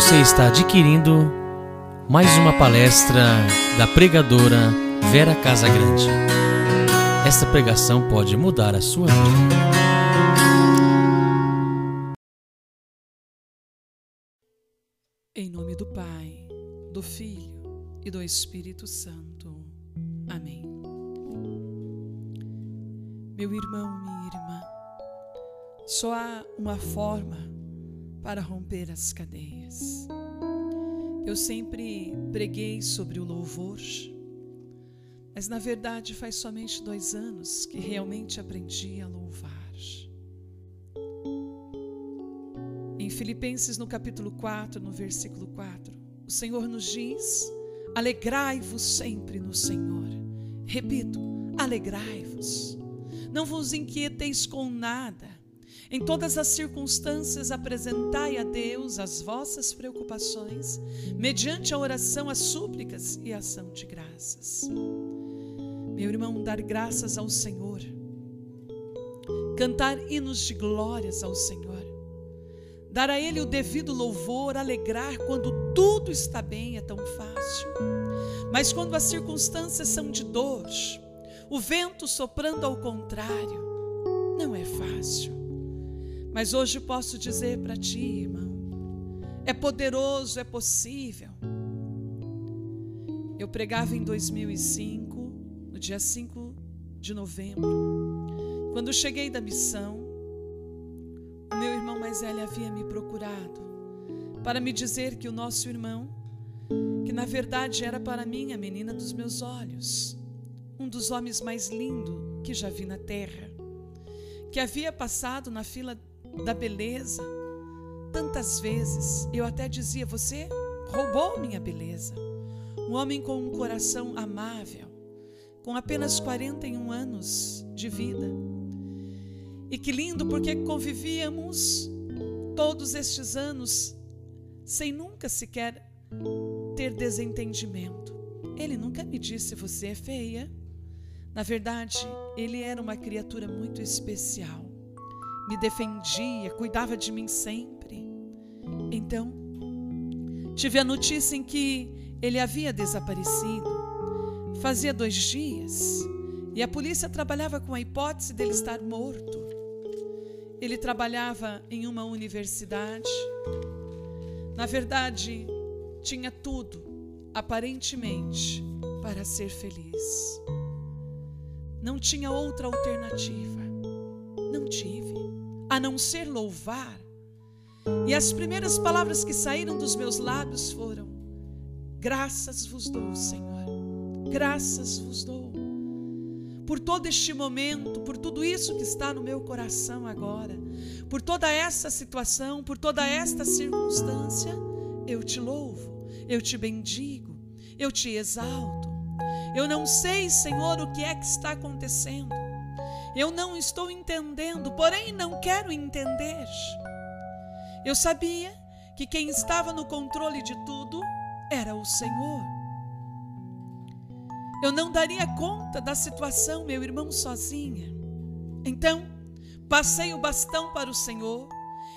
Você está adquirindo mais uma palestra da pregadora Vera Casagrande. Esta pregação pode mudar a sua vida. Em nome do Pai, do Filho e do Espírito Santo. Amém. Meu irmão, minha irmã, só há uma forma para romper as cadeias. Eu sempre preguei sobre o louvor, mas na verdade faz somente dois anos que realmente aprendi a louvar. Em Filipenses, no capítulo 4, no versículo 4, o Senhor nos diz: Alegrai-vos sempre no Senhor. Repito, alegrai-vos. Não vos inquieteis com nada em todas as circunstâncias, apresentai a Deus as vossas preocupações, mediante a oração, as súplicas e a ação de graças. Meu irmão, dar graças ao Senhor, cantar hinos de glórias ao Senhor, dar a Ele o devido louvor, alegrar quando tudo está bem é tão fácil. Mas quando as circunstâncias são de dor, o vento soprando ao contrário, não é fácil. Mas hoje posso dizer para ti, irmão, é poderoso, é possível. Eu pregava em 2005, no dia 5 de novembro. Quando cheguei da missão, o meu irmão mais velho havia me procurado para me dizer que o nosso irmão, que na verdade era para mim a menina dos meus olhos, um dos homens mais lindos que já vi na terra, que havia passado na fila da beleza. Tantas vezes eu até dizia: Você roubou minha beleza. Um homem com um coração amável, com apenas 41 anos de vida. E que lindo, porque convivíamos todos estes anos sem nunca sequer ter desentendimento. Ele nunca me disse: Você é feia. Na verdade, ele era uma criatura muito especial me defendia, cuidava de mim sempre. Então, tive a notícia em que ele havia desaparecido. Fazia dois dias e a polícia trabalhava com a hipótese dele estar morto. Ele trabalhava em uma universidade. Na verdade, tinha tudo, aparentemente, para ser feliz. Não tinha outra alternativa. Não tive a não ser louvar. E as primeiras palavras que saíram dos meus lábios foram: Graças vos dou, Senhor, graças vos dou. Por todo este momento, por tudo isso que está no meu coração agora, por toda essa situação, por toda esta circunstância, eu te louvo, eu te bendigo, eu te exalto. Eu não sei, Senhor, o que é que está acontecendo. Eu não estou entendendo, porém não quero entender. Eu sabia que quem estava no controle de tudo era o Senhor. Eu não daria conta da situação, meu irmão, sozinha. Então, passei o bastão para o Senhor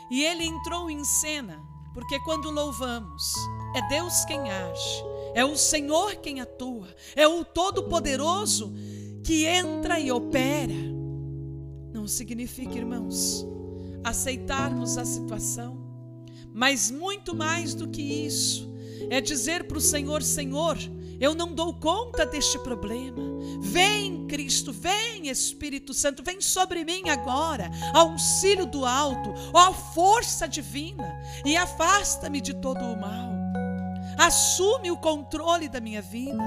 e ele entrou em cena, porque quando louvamos, é Deus quem age, é o Senhor quem atua, é o Todo-Poderoso que entra e opera não significa, irmãos, aceitarmos a situação, mas muito mais do que isso, é dizer para o Senhor: Senhor, eu não dou conta deste problema. Vem, Cristo, vem, Espírito Santo, vem sobre mim agora, auxílio do alto, ó força divina, e afasta-me de todo o mal. Assume o controle da minha vida,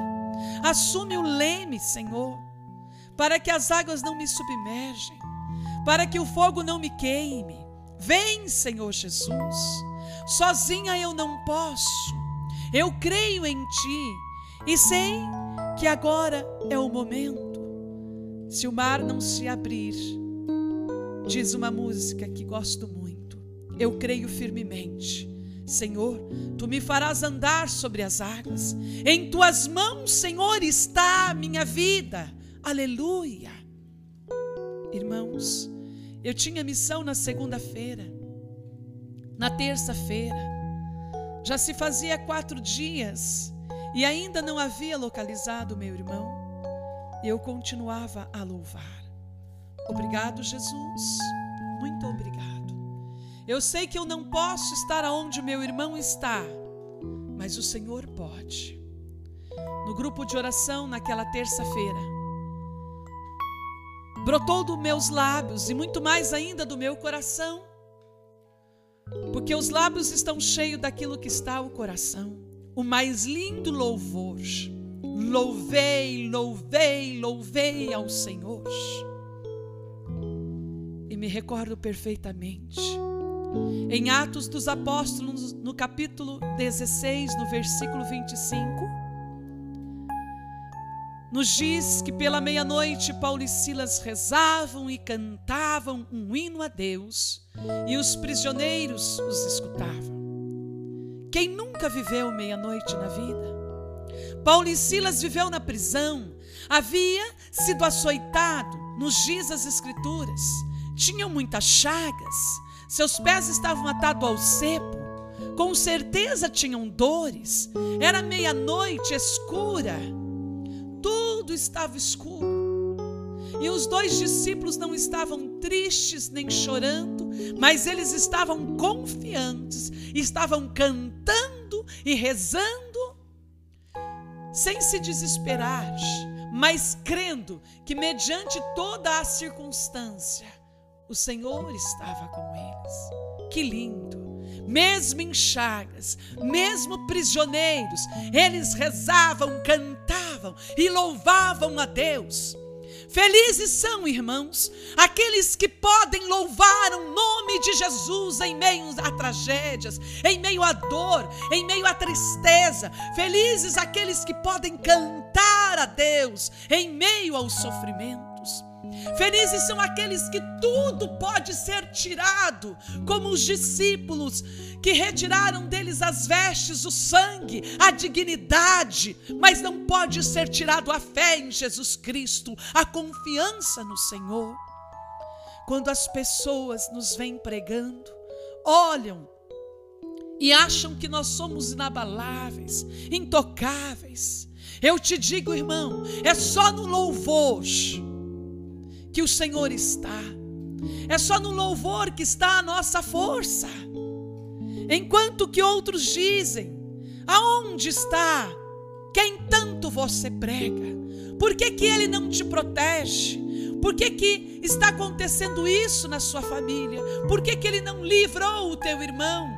assume o leme, Senhor, para que as águas não me submergem para que o fogo não me queime. Vem, Senhor Jesus. Sozinha eu não posso. Eu creio em Ti e sei que agora é o momento. Se o mar não se abrir, diz uma música que gosto muito. Eu creio firmemente. Senhor, tu me farás andar sobre as águas. Em tuas mãos, Senhor, está a minha vida. Aleluia. Irmãos, eu tinha missão na segunda-feira. Na terça-feira, Já se fazia quatro dias e ainda não havia localizado meu irmão. Eu continuava a louvar. Obrigado, Jesus. Muito obrigado. Eu sei que eu não posso estar aonde meu irmão está, mas o Senhor pode. No grupo de oração naquela terça-feira, brotou dos meus lábios e muito mais ainda do meu coração porque os lábios estão cheios daquilo que está o coração. O mais lindo louvor. Louvei, louvei, louvei ao Senhor. E me recordo perfeitamente. Em Atos dos Apóstolos, no capítulo 16, no versículo 25, nos diz que pela meia-noite Paulo e Silas rezavam e cantavam um hino a Deus e os prisioneiros os escutavam. Quem nunca viveu meia-noite na vida? Paulo e Silas viveu na prisão, havia sido açoitado, nos diz as Escrituras, tinham muitas chagas, seus pés estavam atados ao cepo, com certeza tinham dores, era meia-noite escura tudo estava escuro. E os dois discípulos não estavam tristes nem chorando, mas eles estavam confiantes, estavam cantando e rezando, sem se desesperar, mas crendo que, mediante toda a circunstância, o Senhor estava com eles. Que lindo! Mesmo em chagas, mesmo prisioneiros, eles rezavam, cantavam e louvavam a Deus. Felizes são, irmãos, aqueles que podem louvar o nome de Jesus em meio a tragédias, em meio à dor, em meio à tristeza. Felizes aqueles que podem cantar a Deus em meio ao sofrimento. Felizes são aqueles que tudo pode ser tirado, como os discípulos que retiraram deles as vestes, o sangue, a dignidade, mas não pode ser tirado a fé em Jesus Cristo, a confiança no Senhor. Quando as pessoas nos vêm pregando, olham e acham que nós somos inabaláveis, intocáveis. Eu te digo, irmão, é só no louvor que o Senhor está. É só no louvor que está a nossa força. Enquanto que outros dizem: aonde está quem tanto você prega? Por que, que ele não te protege? Por que, que está acontecendo isso na sua família? Por que, que ele não livrou o teu irmão?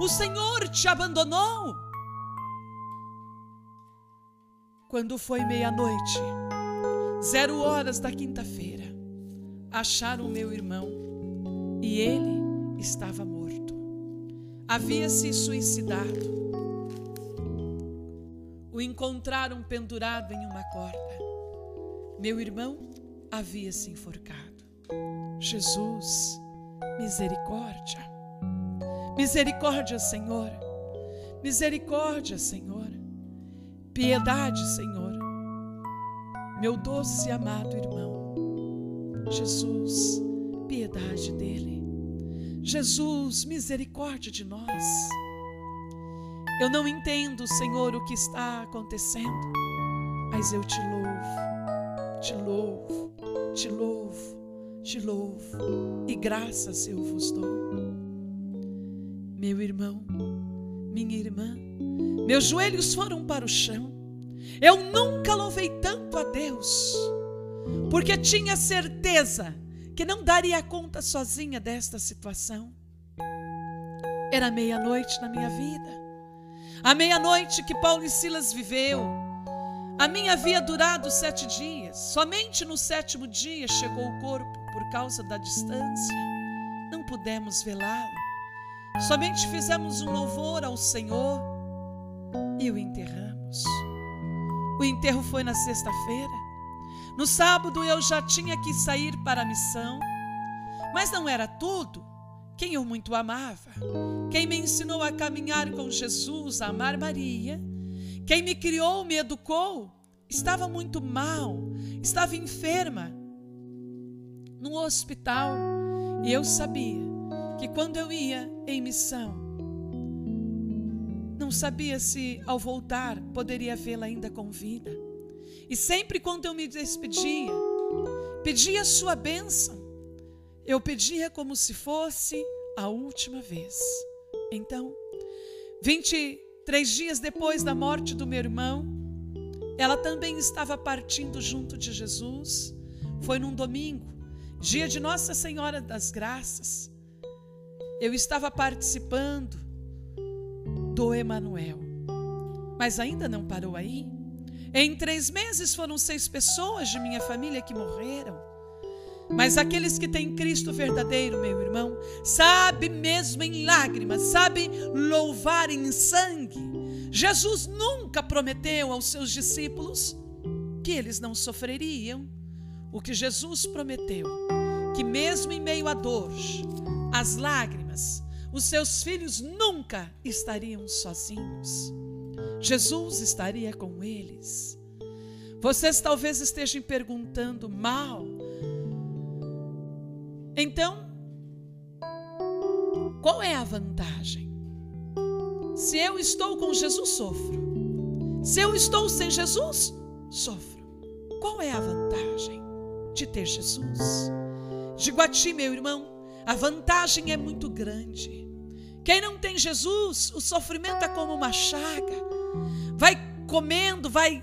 O Senhor te abandonou? Quando foi meia-noite, zero horas da quinta-feira, acharam meu irmão e ele estava morto. Havia se suicidado. O encontraram pendurado em uma corda. Meu irmão havia se enforcado. Jesus, misericórdia. Misericórdia, Senhor. Misericórdia, Senhor. Piedade, Senhor. Meu doce e amado irmão Jesus, piedade dele. Jesus, misericórdia de nós. Eu não entendo, Senhor, o que está acontecendo, mas eu te louvo, te louvo, te louvo, te louvo, e graças eu vos dou. Meu irmão, minha irmã, meus joelhos foram para o chão. Eu nunca louvei tanto a Deus porque tinha certeza que não daria conta sozinha desta situação. Era meia-noite na minha vida. A meia-noite que Paulo e Silas viveu. A minha havia durado sete dias. Somente no sétimo dia chegou o corpo por causa da distância. Não pudemos velá-lo. Somente fizemos um louvor ao Senhor e o enterramos. O enterro foi na sexta-feira. No sábado eu já tinha que sair para a missão, mas não era tudo. Quem eu muito amava, quem me ensinou a caminhar com Jesus, a amar Maria, quem me criou, me educou, estava muito mal, estava enferma, no hospital, e eu sabia que quando eu ia em missão, sabia se ao voltar poderia vê-la ainda com vida. E sempre quando eu me despedia, pedia sua bênção, eu pedia como se fosse a última vez. Então, 23 dias depois da morte do meu irmão, ela também estava partindo junto de Jesus. Foi num domingo, dia de Nossa Senhora das Graças. Eu estava participando do Emanuel. Mas ainda não parou aí. Em três meses foram seis pessoas de minha família que morreram. Mas aqueles que têm Cristo verdadeiro, meu irmão, sabe mesmo em lágrimas, sabe louvar em sangue. Jesus nunca prometeu aos seus discípulos que eles não sofreriam. O que Jesus prometeu, que mesmo em meio à dor, às lágrimas, os seus filhos nunca estariam sozinhos. Jesus estaria com eles. Vocês talvez estejam perguntando mal. Então, qual é a vantagem? Se eu estou com Jesus, sofro. Se eu estou sem Jesus, sofro. Qual é a vantagem de ter Jesus? Digo a ti, meu irmão, a vantagem é muito grande. Quem não tem Jesus, o sofrimento é como uma chaga. Vai comendo, vai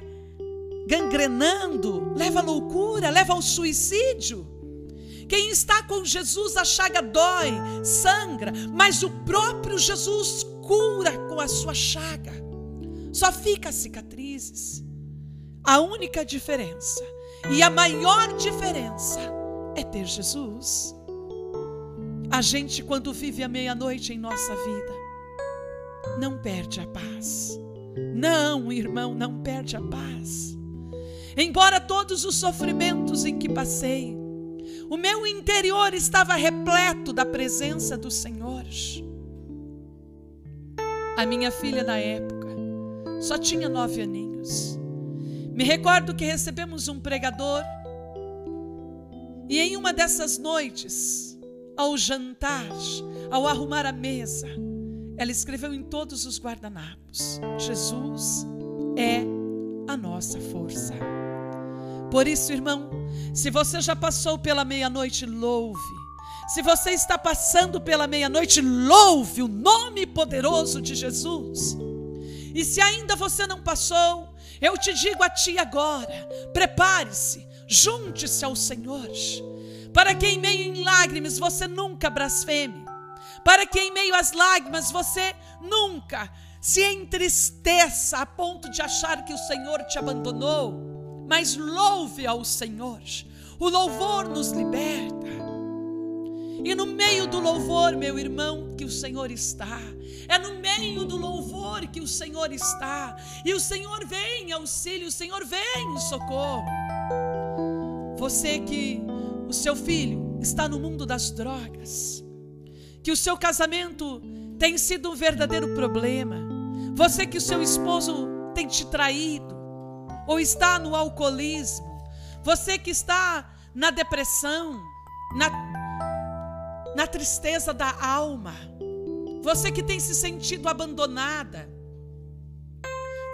gangrenando, leva à loucura, leva ao suicídio. Quem está com Jesus, a chaga dói, sangra, mas o próprio Jesus cura com a sua chaga. Só fica cicatrizes. A única diferença e a maior diferença é ter Jesus. A gente, quando vive a meia-noite em nossa vida, não perde a paz. Não, irmão, não perde a paz. Embora todos os sofrimentos em que passei, o meu interior estava repleto da presença do Senhor. A minha filha, na época, só tinha nove aninhos. Me recordo que recebemos um pregador, e em uma dessas noites, ao jantar, ao arrumar a mesa, ela escreveu em todos os guardanapos: Jesus é a nossa força. Por isso, irmão, se você já passou pela meia-noite, louve. Se você está passando pela meia-noite, louve o nome poderoso de Jesus. E se ainda você não passou, eu te digo a ti agora: prepare-se, junte-se ao Senhor para que em meio em lágrimas você nunca blasfeme, para que em meio às lágrimas você nunca se entristeça a ponto de achar que o Senhor te abandonou, mas louve ao Senhor. O louvor nos liberta. E no meio do louvor, meu irmão, que o Senhor está. É no meio do louvor que o Senhor está. E o Senhor vem em auxílio, o Senhor vem em socorro. Você que o seu filho está no mundo das drogas, que o seu casamento tem sido um verdadeiro problema, você que o seu esposo tem te traído, ou está no alcoolismo, você que está na depressão, na, na tristeza da alma, você que tem se sentido abandonada,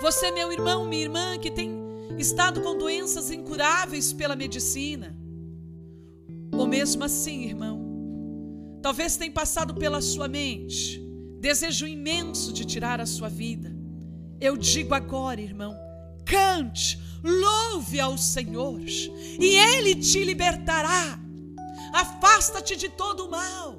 você, meu irmão, minha irmã, que tem estado com doenças incuráveis pela medicina, ou mesmo assim, irmão, talvez tenha passado pela sua mente desejo imenso de tirar a sua vida. Eu digo agora, irmão, cante, louve ao Senhor, e Ele te libertará. Afasta-te de todo o mal.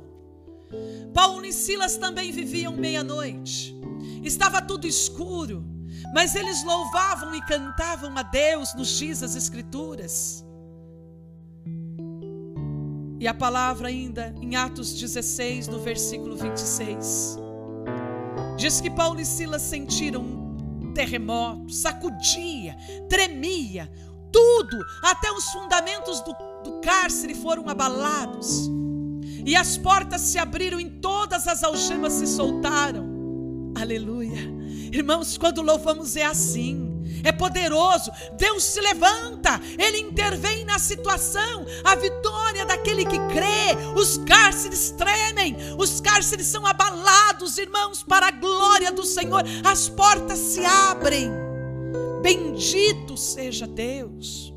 Paulo e Silas também viviam meia-noite. Estava tudo escuro, mas eles louvavam e cantavam a Deus, nos diz as Escrituras. E a palavra ainda em Atos 16, no versículo 26. Diz que Paulo e Silas sentiram um terremoto, sacudia, tremia, tudo, até os fundamentos do, do cárcere foram abalados. E as portas se abriram e todas as algemas se soltaram. Aleluia. Irmãos, quando louvamos é assim. É poderoso. Deus se levanta, ele intervém na situação. A vitória daquele que crê. Os cárceres tremem, os cárceres são abalados, irmãos, para a glória do Senhor. As portas se abrem. Bendito seja Deus.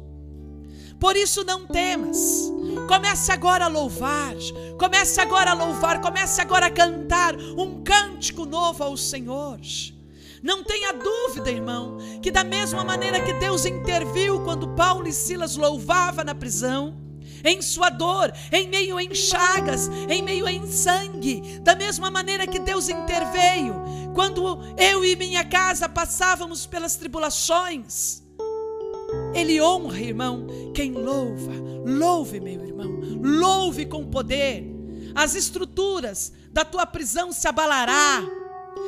Por isso não temas. Comece agora a louvar. Comece agora a louvar. Comece agora a cantar um cântico novo ao Senhor. Não tenha dúvida, irmão, que da mesma maneira que Deus interviu quando Paulo e Silas louvavam na prisão, em sua dor, em meio em chagas, em meio em sangue, da mesma maneira que Deus interveio quando eu e minha casa passávamos pelas tribulações. Ele honra, irmão, quem louva. Louve, meu irmão. Louve com poder. As estruturas da tua prisão se abalará.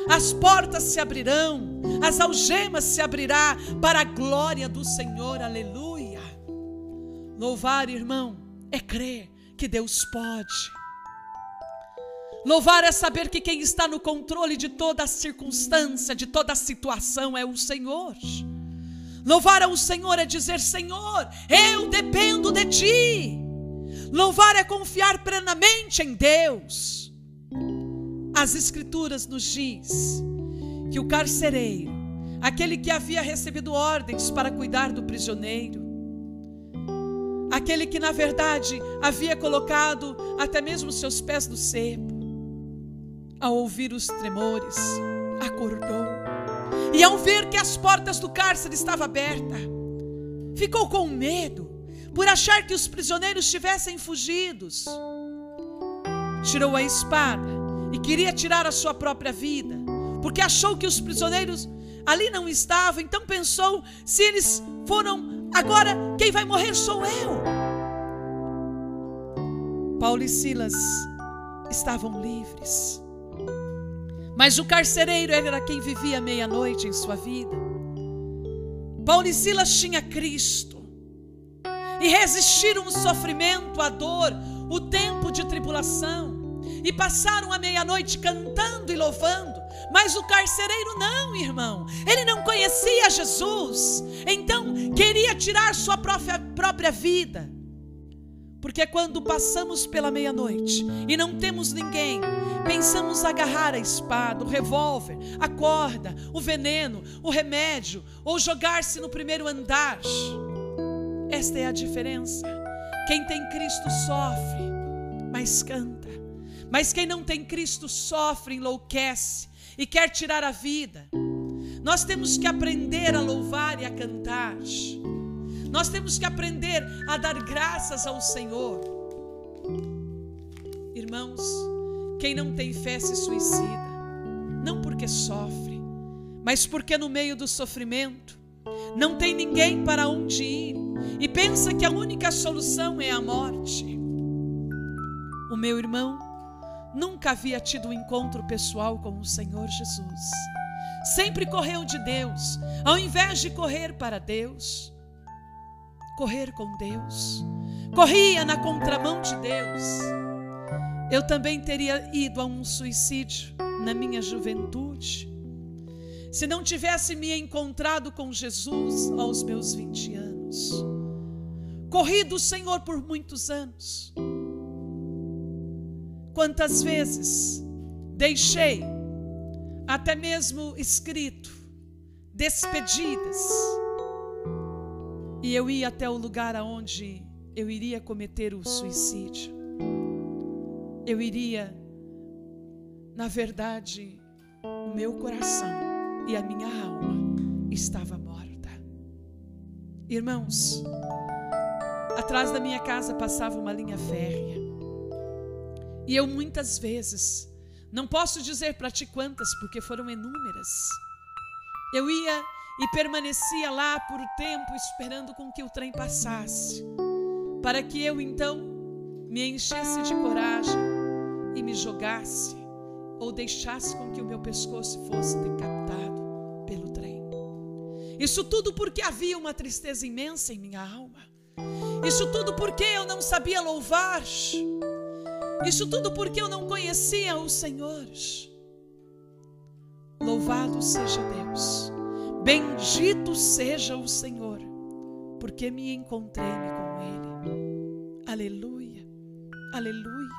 As portas se abrirão, as algemas se abrirá para a glória do Senhor. Aleluia. Louvar, irmão, é crer que Deus pode. Louvar é saber que quem está no controle de toda a circunstância, de toda a situação é o Senhor. Louvar ao Senhor é dizer: Senhor, eu dependo de Ti. Louvar é confiar plenamente em Deus. As Escrituras nos diz que o carcereiro, aquele que havia recebido ordens para cuidar do prisioneiro, aquele que na verdade havia colocado até mesmo seus pés no cepo, ao ouvir os tremores, acordou e ao ver que as portas do cárcere estavam abertas, ficou com medo por achar que os prisioneiros tivessem fugidos. Tirou a espada e queria tirar a sua própria vida, porque achou que os prisioneiros ali não estavam, então pensou: se eles foram, agora quem vai morrer sou eu. Paulo e Silas estavam livres. Mas o carcereiro era quem vivia meia-noite em sua vida. Paulo e Silas tinha Cristo e resistiram o sofrimento, a dor, o tempo de tribulação e passaram a meia-noite cantando e louvando. Mas o carcereiro não, irmão. Ele não conhecia Jesus, então queria tirar sua própria, própria vida. Porque quando passamos pela meia-noite e não temos ninguém, pensamos agarrar a espada, o revólver, a corda, o veneno, o remédio ou jogar-se no primeiro andar. Esta é a diferença. Quem tem Cristo sofre, mas canta. Mas quem não tem Cristo sofre, enlouquece e quer tirar a vida. Nós temos que aprender a louvar e a cantar. Nós temos que aprender a dar graças ao Senhor. Irmãos, quem não tem fé se suicida, não porque sofre, mas porque no meio do sofrimento não tem ninguém para onde ir e pensa que a única solução é a morte. O meu irmão nunca havia tido um encontro pessoal com o Senhor Jesus. Sempre correu de Deus, ao invés de correr para Deus correr com Deus, corria na contramão de Deus, eu também teria ido a um suicídio na minha juventude, se não tivesse me encontrado com Jesus aos meus 20 anos. Corri do Senhor por muitos anos. Quantas vezes deixei, até mesmo escrito, despedidas, e eu ia até o lugar aonde eu iria cometer o suicídio. Eu iria, na verdade, o meu coração e a minha alma estava morta. Irmãos, atrás da minha casa passava uma linha férrea. E eu muitas vezes, não posso dizer para ti quantas, porque foram inúmeras. Eu ia e permanecia lá por tempo esperando com que o trem passasse, para que eu então me enchesse de coragem e me jogasse ou deixasse com que o meu pescoço fosse decapitado pelo trem. Isso tudo porque havia uma tristeza imensa em minha alma. Isso tudo porque eu não sabia louvar. Isso tudo porque eu não conhecia o Senhor. Louvado seja Deus Bendito seja o Senhor, porque me encontrei-me com Ele. Aleluia, aleluia.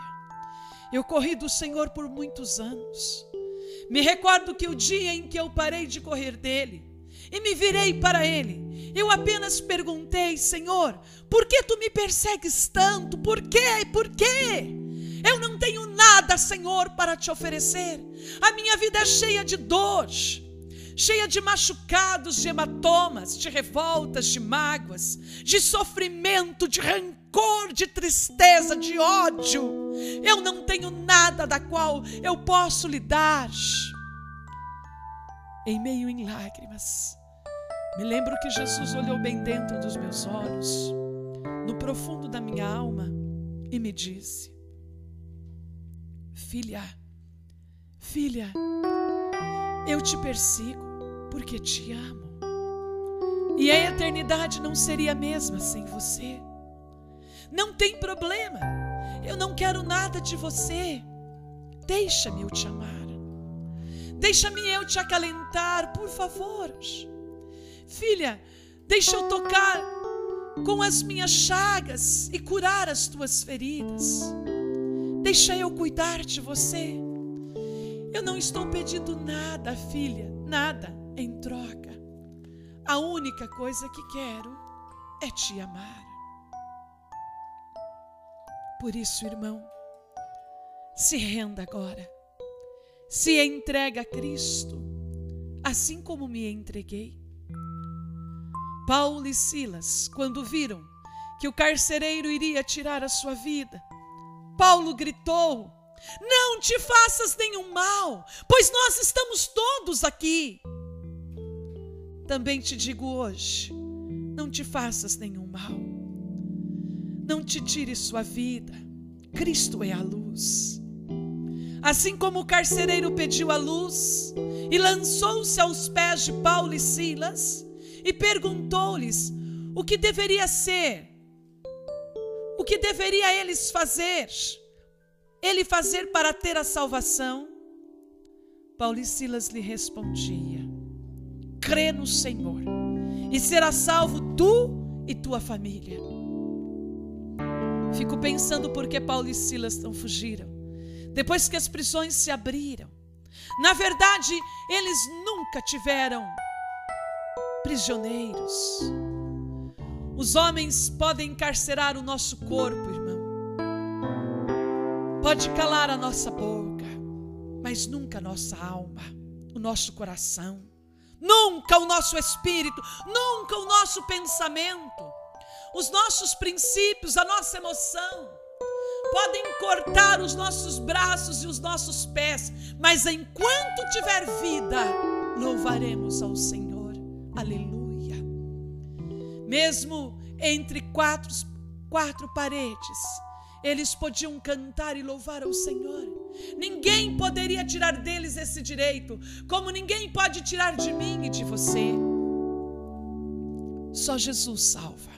Eu corri do Senhor por muitos anos. Me recordo que o dia em que eu parei de correr dele e me virei para ele, eu apenas perguntei: Senhor, por que tu me persegues tanto? Por quê? Por quê? Eu não tenho nada, Senhor, para te oferecer. A minha vida é cheia de dor cheia de machucados, de hematomas, de revoltas, de mágoas, de sofrimento, de rancor, de tristeza, de ódio. Eu não tenho nada da qual eu posso lhe dar. Em meio em lágrimas, me lembro que Jesus olhou bem dentro dos meus olhos, no profundo da minha alma, e me disse: Filha, filha, eu te persigo porque te amo. E a eternidade não seria a mesma sem você. Não tem problema. Eu não quero nada de você. Deixa-me eu te amar. Deixa-me eu te acalentar, por favor. Filha, deixa eu tocar com as minhas chagas e curar as tuas feridas. Deixa eu cuidar de você. Eu não estou pedindo nada, filha, nada em troca. A única coisa que quero é te amar. Por isso, irmão, se renda agora. Se entrega a Cristo, assim como me entreguei. Paulo e Silas, quando viram que o carcereiro iria tirar a sua vida, Paulo gritou: não te faças nenhum mal, pois nós estamos todos aqui. Também te digo hoje: não te faças nenhum mal, não te tire sua vida, Cristo é a luz. Assim como o carcereiro pediu a luz e lançou-se aos pés de Paulo e Silas e perguntou-lhes o que deveria ser, o que deveria eles fazer ele fazer para ter a salvação? Paulo e Silas lhe respondia: crê no Senhor e será salvo tu e tua família. Fico pensando por que Paulo e Silas não fugiram, depois que as prisões se abriram. Na verdade, eles nunca tiveram prisioneiros. Os homens podem encarcerar o nosso corpo, irmão Pode calar a nossa boca, mas nunca a nossa alma, o nosso coração, nunca o nosso espírito, nunca o nosso pensamento, os nossos princípios, a nossa emoção. Podem cortar os nossos braços e os nossos pés, mas enquanto tiver vida, louvaremos ao Senhor. Mesmo entre quatro, quatro paredes, eles podiam cantar e louvar ao Senhor. Ninguém poderia tirar deles esse direito, como ninguém pode tirar de mim e de você. Só Jesus salva.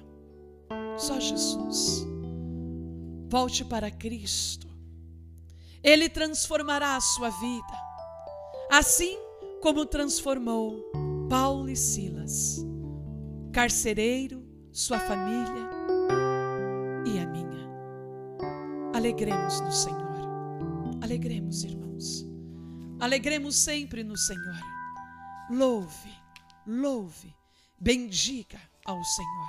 Só Jesus. Volte para Cristo. Ele transformará a sua vida, assim como transformou Paulo e Silas, carcereiro, sua família Alegremos no Senhor. Alegremos, irmãos. Alegremos sempre no Senhor. Louve, louve, bendiga ao Senhor.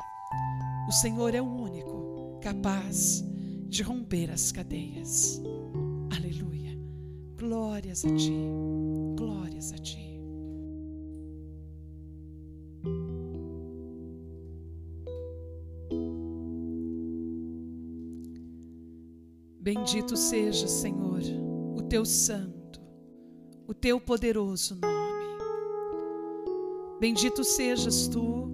O Senhor é o único capaz de romper as cadeias. Aleluia. Glórias a Ti. Glórias a Ti. Bendito seja, Senhor, o teu santo, o teu poderoso nome. Bendito sejas tu,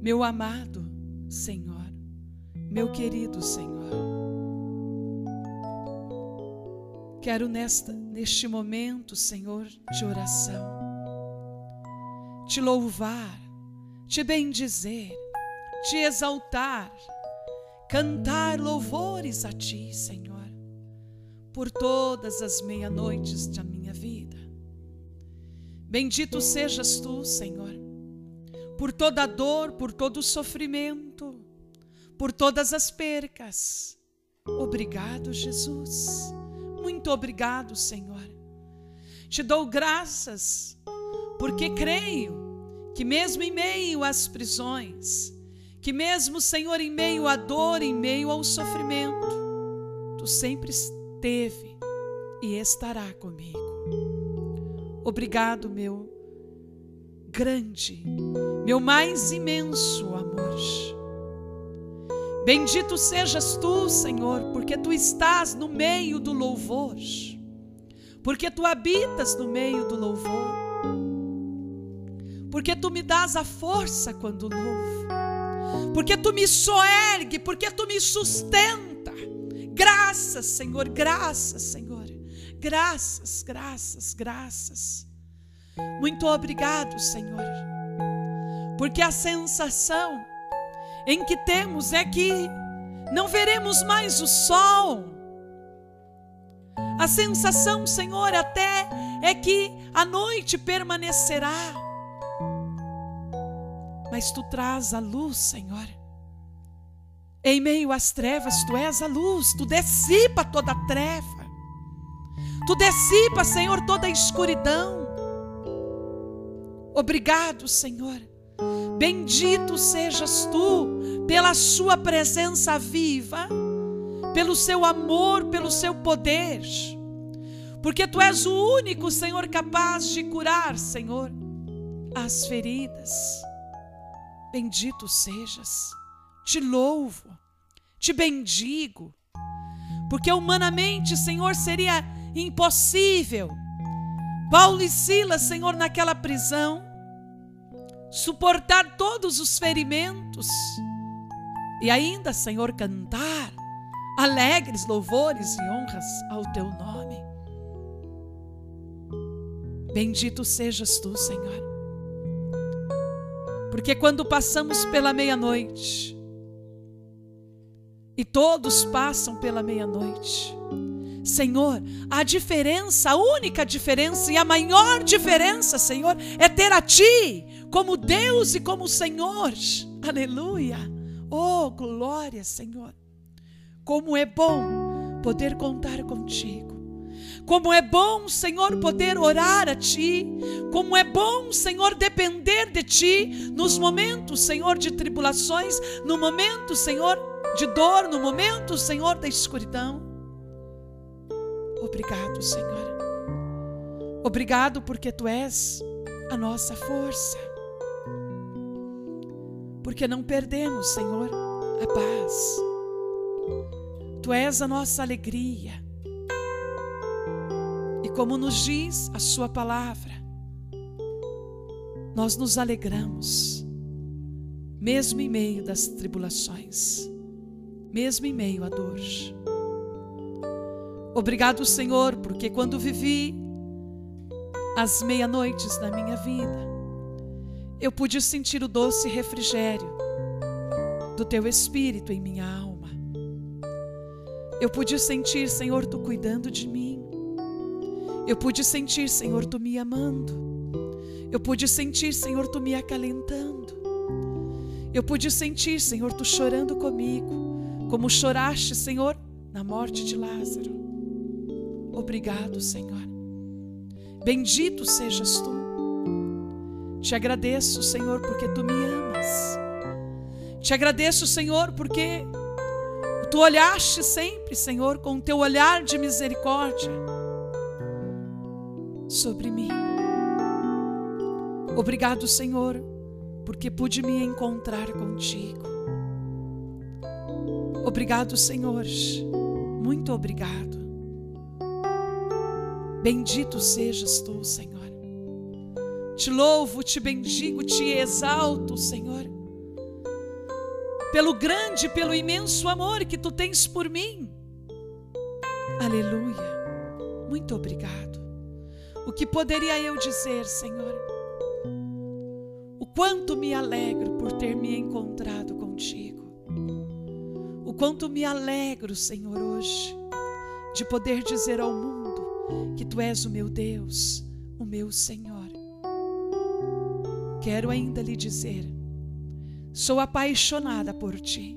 meu amado Senhor, meu querido Senhor. Quero nesta neste momento, Senhor, de oração, te louvar, te bendizer, te exaltar, cantar louvores a ti, Senhor por todas as meia-noites da minha vida. Bendito sejas tu, Senhor, por toda dor, por todo o sofrimento, por todas as percas. Obrigado, Jesus. Muito obrigado, Senhor. Te dou graças, porque creio que, mesmo em meio às prisões, que, mesmo, Senhor, em meio à dor, em meio ao sofrimento, Tu sempre esteve e estará comigo. Obrigado, meu grande, meu mais imenso amor. Bendito sejas tu, Senhor, porque tu estás no meio do louvor, porque tu habitas no meio do louvor, porque tu me dás a força quando louvo, porque tu me soergue, porque tu me sustenta. Graças, Senhor, graças, Senhor, graças, graças, graças. Muito obrigado, Senhor, porque a sensação em que temos é que não veremos mais o sol. A sensação, Senhor, até é que a noite permanecerá. Mas tu traz a luz, Senhor. Em meio às trevas, tu és a luz, tu dissipa toda a treva. Tu dissipa, Senhor, toda a escuridão. Obrigado, Senhor. Bendito sejas tu pela Sua presença viva, pelo Seu amor, pelo Seu poder, porque Tu és o único, Senhor, capaz de curar, Senhor, as feridas. Bendito sejas, te louvo, te bendigo, porque humanamente, Senhor, seria impossível. Paulo e Silas, Senhor, naquela prisão, suportar todos os ferimentos e ainda, Senhor, cantar alegres louvores e honras ao teu nome. Bendito sejas tu, Senhor. Porque quando passamos pela meia-noite, e todos passam pela meia-noite, Senhor, a diferença, a única diferença e a maior diferença, Senhor, é ter a Ti como Deus e como Senhor. Aleluia. Oh, glória, Senhor. Como é bom poder contar contigo. Como é bom, Senhor, poder orar a Ti. Como é bom, Senhor, depender de Ti nos momentos, Senhor, de tribulações, no momento, Senhor, de dor, no momento, Senhor, da escuridão. Obrigado, Senhor. Obrigado porque Tu és a nossa força porque não perdemos, Senhor, a paz. Tu és a nossa alegria. Como nos diz a Sua palavra, nós nos alegramos, mesmo em meio das tribulações, mesmo em meio à dor. Obrigado, Senhor, porque quando vivi as meia-noites da minha vida, eu pude sentir o doce refrigério do teu espírito em minha alma. Eu pude sentir, Senhor, tu cuidando de mim. Eu pude sentir, Senhor, tu me amando. Eu pude sentir, Senhor, tu me acalentando. Eu pude sentir, Senhor, tu chorando comigo, como choraste, Senhor, na morte de Lázaro. Obrigado, Senhor. Bendito sejas tu. Te agradeço, Senhor, porque tu me amas. Te agradeço, Senhor, porque tu olhaste sempre, Senhor, com o teu olhar de misericórdia sobre mim. Obrigado, Senhor, porque pude me encontrar contigo. Obrigado, Senhor. Muito obrigado. Bendito sejas tu, Senhor. Te louvo, te bendigo, te exalto, Senhor, pelo grande, pelo imenso amor que tu tens por mim. Aleluia. Muito obrigado. O que poderia eu dizer, Senhor? O quanto me alegro por ter me encontrado contigo. O quanto me alegro, Senhor, hoje, de poder dizer ao mundo que tu és o meu Deus, o meu Senhor. quero ainda lhe dizer: sou apaixonada por ti.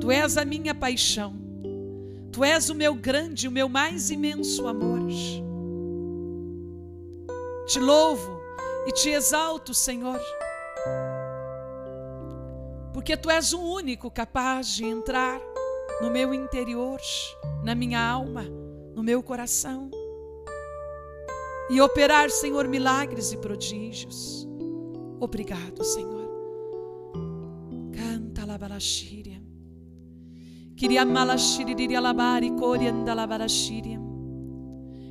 Tu és a minha paixão. Tu és o meu grande, o meu mais imenso amor. Te louvo e te exalto, Senhor, porque tu és o único capaz de entrar no meu interior, na minha alma, no meu coração e operar, Senhor, milagres e prodígios. Obrigado, Senhor. Canta la balashíria. Queria malashiriria labari corianda la balashíria.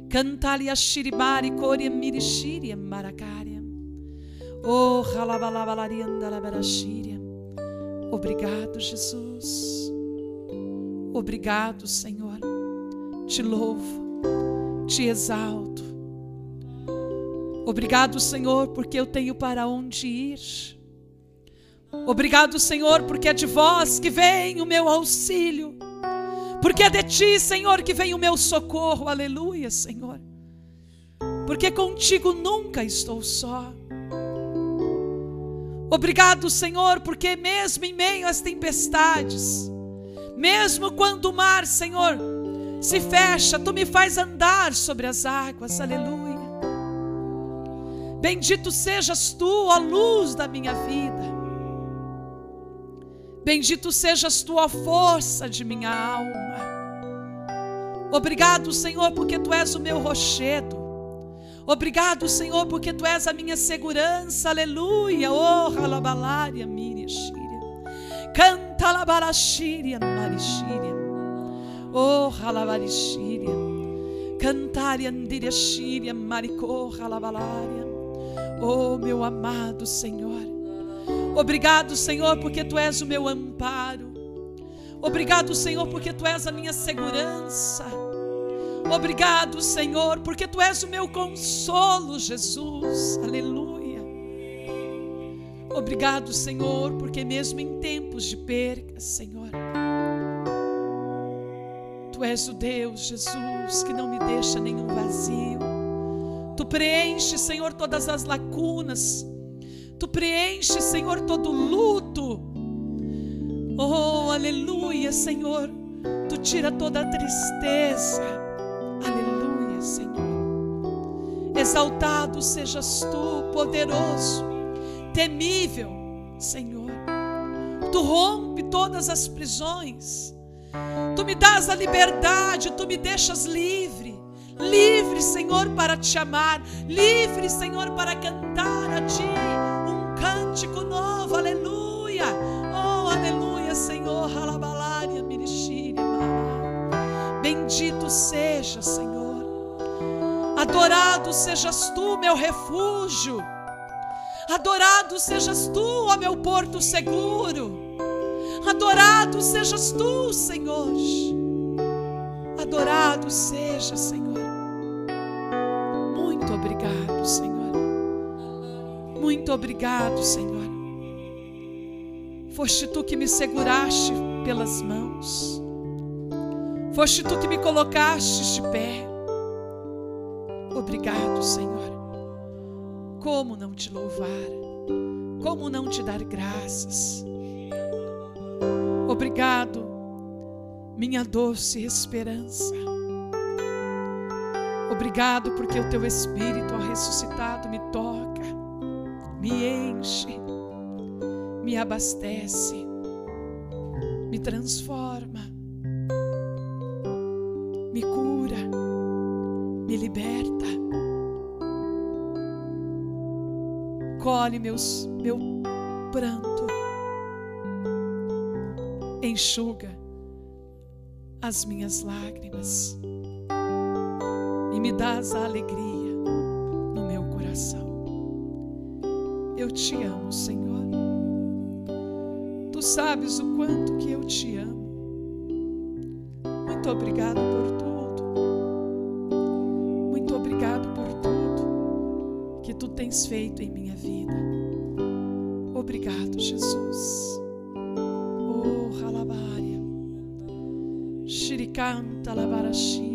Cantalia shiribari coria mirishiria maracaria. Oh, ralabalabarianda la balashíria. Obrigado, Jesus. Obrigado, Senhor. Te louvo, te exalto Obrigado, Senhor, porque eu tenho para onde ir. Obrigado, Senhor, porque é de vós que vem o meu auxílio. Porque é de ti, Senhor, que vem o meu socorro. Aleluia, Senhor. Porque contigo nunca estou só. Obrigado, Senhor, porque mesmo em meio às tempestades, mesmo quando o mar, Senhor, se fecha, tu me faz andar sobre as águas. Aleluia. Bendito sejas tu, a luz da minha vida. Bendito sejas tu, a força de minha alma. Obrigado, Senhor, porque tu és o meu rochedo. Obrigado, Senhor, porque tu és a minha segurança. Aleluia. Oh, halabalaria, miriaxíria. Canta labarachíria, marixíria. Oh, halabarixíria. Cantaria, andiriaxíria, maricô, halabalaria. Oh, meu amado Senhor. Obrigado, Senhor, porque tu és o meu amparo. Obrigado, Senhor, porque tu és a minha segurança. Obrigado, Senhor, porque tu és o meu consolo, Jesus. Aleluia. Obrigado, Senhor, porque mesmo em tempos de perca, Senhor, tu és o Deus, Jesus, que não me deixa nenhum vazio. Tu preenche, Senhor, todas as lacunas. Tu preenche, Senhor, todo luto. Oh, aleluia, Senhor. Tu tira toda a tristeza. Aleluia, Senhor. Exaltado sejas tu, poderoso, temível, Senhor. Tu rompe todas as prisões. Tu me dás a liberdade, tu me deixas livre. Livre, Senhor, para te amar. Livre, Senhor, para cantar a Ti um cântico novo. Aleluia. Oh, aleluia, Senhor. Halabalaria, mirishiri, Bendito seja, Senhor. Adorado sejas Tu, meu refúgio. Adorado sejas Tu, ó meu porto seguro. Adorado sejas Tu, Senhor. Adorado seja, Senhor. Obrigado, Senhor. Muito obrigado, Senhor. Foste tu que me seguraste pelas mãos. Foste tu que me colocaste de pé. Obrigado, Senhor. Como não te louvar? Como não te dar graças? Obrigado minha doce esperança. Obrigado porque o teu Espírito, ao ressuscitado, me toca, me enche, me abastece, me transforma, me cura, me liberta. Colhe meus, meu pranto, enxuga as minhas lágrimas e me dás a alegria no meu coração. Eu te amo, Senhor. Tu sabes o quanto que eu te amo. Muito obrigado por tudo. Muito obrigado por tudo que tu tens feito em minha vida. Obrigado, Jesus. Oh, Halabá. Shirikanta la barashiria malabala.